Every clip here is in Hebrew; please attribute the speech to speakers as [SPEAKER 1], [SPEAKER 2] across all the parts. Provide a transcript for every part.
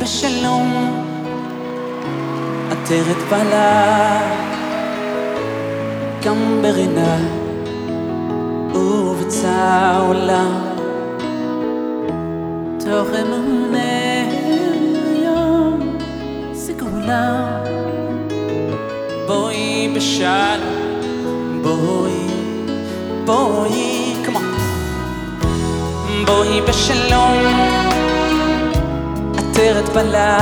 [SPEAKER 1] בשלום, עטרת בלה, גם ברינה ובצע עולם, תוך אמוני היום, סגרונה, בואי בשל, בואי, בואי, כמו, בואי בשלום. עטרת פלה,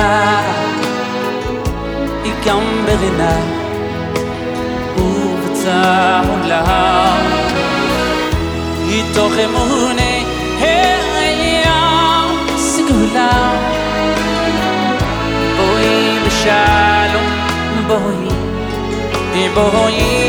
[SPEAKER 1] היא גם ברינה ובצעולה, היא תוך אמוני הים סגולה. בואי בשלום, בואי, בואי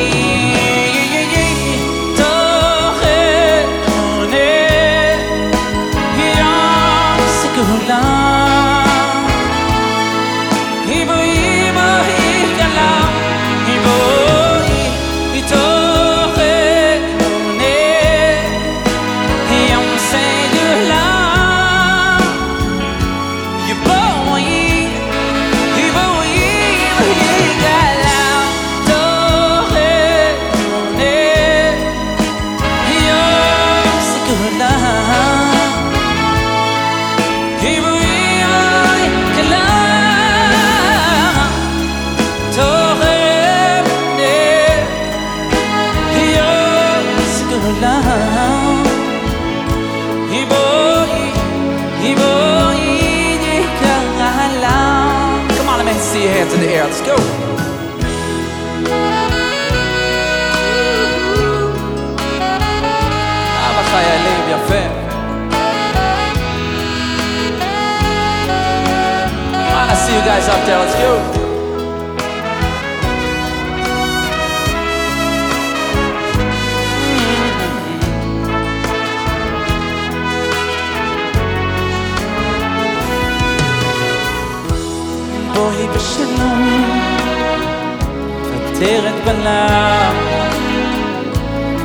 [SPEAKER 1] hands in the air. Let's go. אבא חיילים, יפה. I see you guys up there. Let's go. בואי בשלום, עטרת בלה,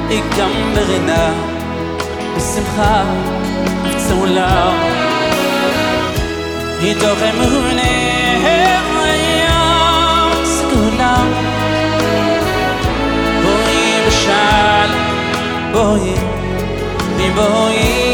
[SPEAKER 1] היא גם ברינה, בשמחה ובצעולה. היא תוך אמוני הים סגולה. בואי בשלום, בואי, בואי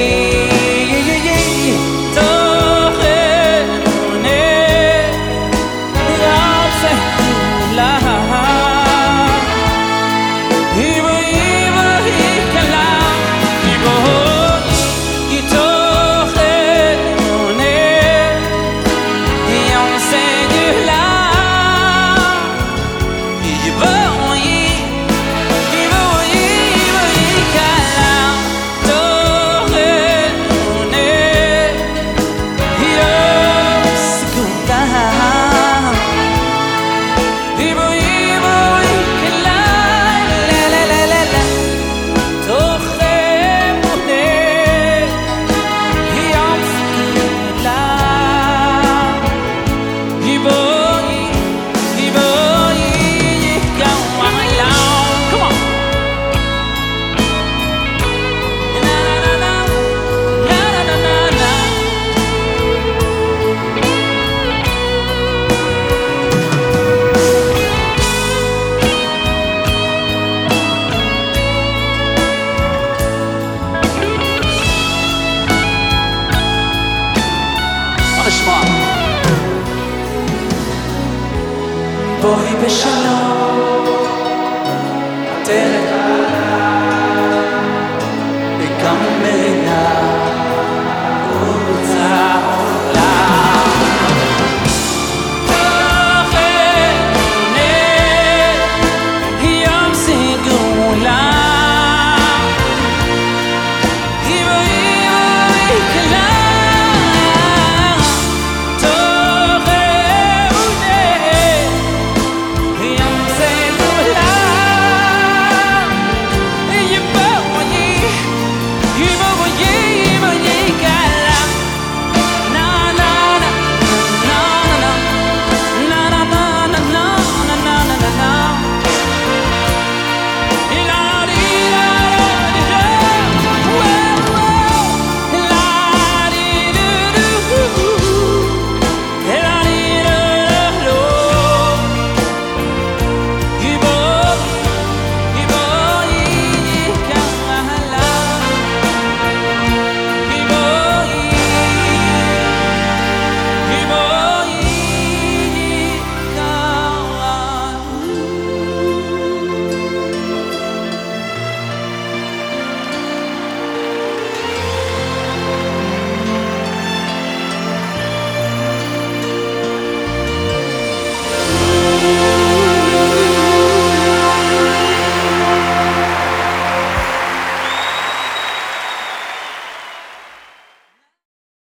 [SPEAKER 1] בואי בשלום